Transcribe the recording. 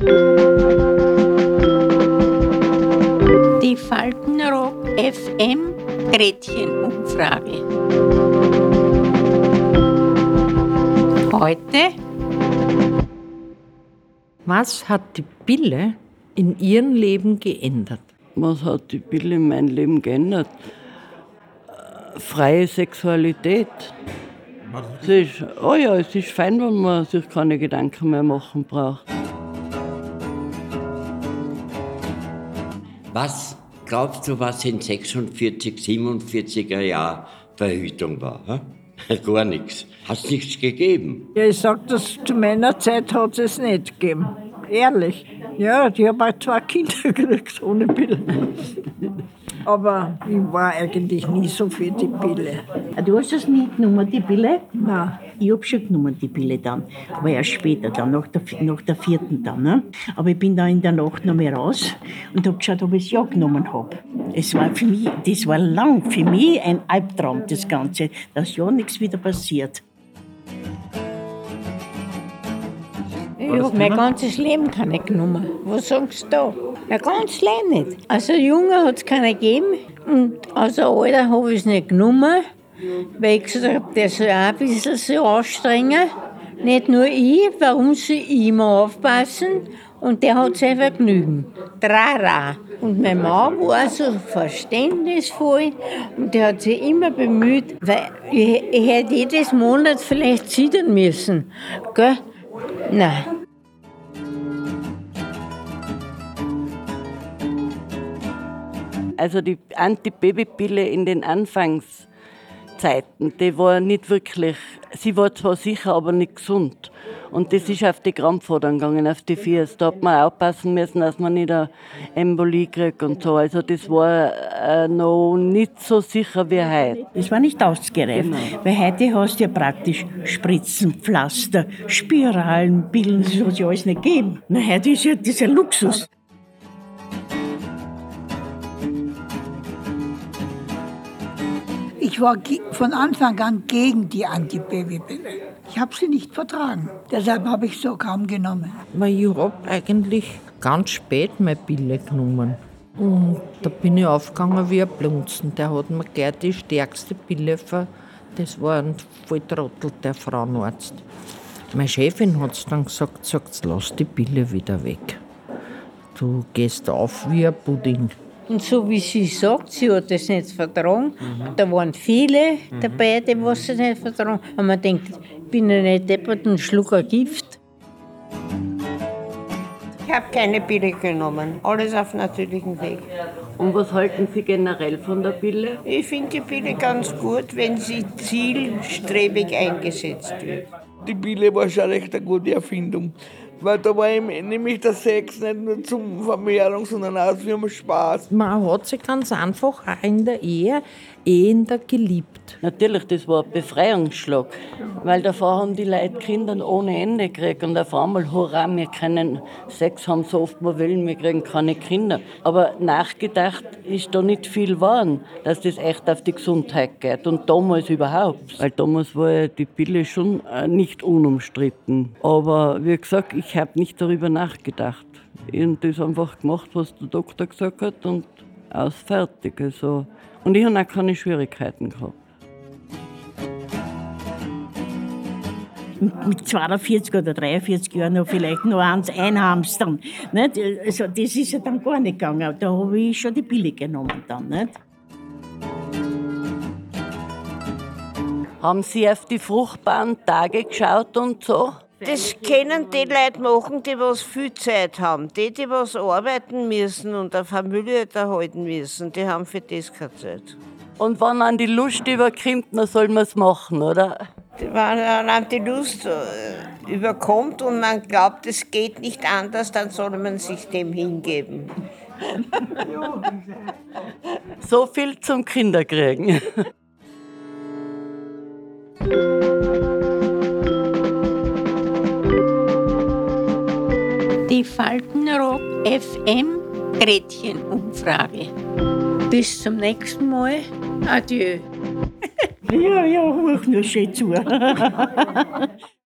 Die Faltenrock FM Gretchenumfrage. Heute. Was hat die Pille in ihrem Leben geändert? Was hat die Pille in meinem Leben geändert? Freie Sexualität. Es ist, oh ja, es ist fein, wenn man sich keine Gedanken mehr machen braucht. Was glaubst du, was in 46, 47er Jahren Verhütung war? He? Gar nichts. Hat es nichts gegeben. Ja, ich sag das, zu meiner Zeit hat es nicht gegeben. Ehrlich. Ja, ich habe auch zwei Kinder gekriegt ohne Pille. Aber ich war eigentlich nie so für die Pille. Ah, Du hast das nie genommen, die Pille? Nein. Ich hab schon genommen, die Pille dann. Aber erst später, dann, nach der, nach der vierten dann. Ne? Aber ich bin da in der Nacht noch mal raus und hab geschaut, ob ich es ja genommen hab. Es war für mich, das war lang für mich ein Albtraum, das Ganze, dass ja nichts wieder passiert. Ich habe mein ganzes Leben keine genommen. Was sagst du da? Mein ganzes Leben nicht. Also Junge hat es keine gegeben und also Alter habe ich es nicht genommen, weil ich gesagt habe, der soll auch ein bisschen sich anstrengen. Nicht nur ich, warum ich immer aufpassen? Und der hat sein Vergnügen. Trara. Und mein Mann war so verständnisvoll und der hat sich immer bemüht, weil ich, ich hätte jedes Monat vielleicht zittern müssen. Gell? Nein. Also die Antibabypille in den Anfangszeiten, die war nicht wirklich, sie war zwar sicher, aber nicht gesund. Und das ist auf die Krampfadern gegangen, auf die Fiers. Da hat man aufpassen müssen, dass man nicht eine Embolie kriegt und so. Also das war äh, noch nicht so sicher wie heute. Das war nicht ausgereift. Weil heute hast du ja praktisch Spritzen, Pflaster, Spiralen, Pillen, das hat ja alles nicht gegeben. Na, heute ist ja dieser Luxus. Ich war von Anfang an gegen die Antibabypille. Ich habe sie nicht vertragen. Deshalb habe ich so kaum genommen. Weil ich habe eigentlich ganz spät meine Pille genommen. Und da bin ich aufgegangen wie ein Blunzen. Der hat mir gleich die stärkste Pille ver... Das war ein Volltrottel, der Frauenarzt. Meine Chefin hat dann gesagt, sagt, lass die Pille wieder weg. Du gehst auf wie ein Pudding. Und so wie sie sagt, sie hat das nicht vertragen. Da waren viele dabei, die was sie nicht vertragen. Und man denkt, ich bin ja nicht deppert und schluck ein Gift. Ich habe keine Pille genommen. Alles auf natürlichem Weg. Und was halten Sie generell von der Pille? Ich finde die Pille ganz gut, wenn sie zielstrebig eingesetzt wird. Die Pille war schon recht eine gute Erfindung. Weil da war ihm nämlich der Sex nicht nur zum Vermehrung, sondern auch für Spaß. Man hat sich ganz einfach auch in der Ehe ehender geliebt. Natürlich, das war ein Befreiungsschlag, weil davor haben die Leute Kinder ohne Ende gekriegt und auf einmal, hurra, wir können Sex haben, so oft wir wollen, wir kriegen keine Kinder. Aber nachgedacht ist da nicht viel geworden, dass das echt auf die Gesundheit geht und damals überhaupt. Weil damals war ja die Pille schon äh, nicht unumstritten. Aber wie gesagt, ich habe nicht darüber nachgedacht. Ich habe das einfach gemacht, was der Doktor gesagt hat und aus fertig. Also. Und ich habe auch keine Schwierigkeiten gehabt. Mit 42 oder 43 Jahren noch vielleicht noch eins einhamstern. Nicht? Also, das ist ja dann gar nicht gegangen. Da habe ich schon die Pille genommen dann. Nicht? Haben Sie auf die fruchtbaren Tage geschaut und so? Das können die Leute machen, die was viel Zeit haben. Die, die was arbeiten müssen und eine Familie erhalten müssen, die haben für das keine Zeit. Und wenn man die Lust überkommt, dann soll man es machen, oder? Wenn dann die Lust äh, überkommt und man glaubt, es geht nicht anders, dann soll man sich dem hingeben. So viel zum Kinderkriegen. Die Faltenrock FM Gretchenumfrage. Bis zum nächsten Mal. Adieu. Ja, ja, hoch nur schön zu.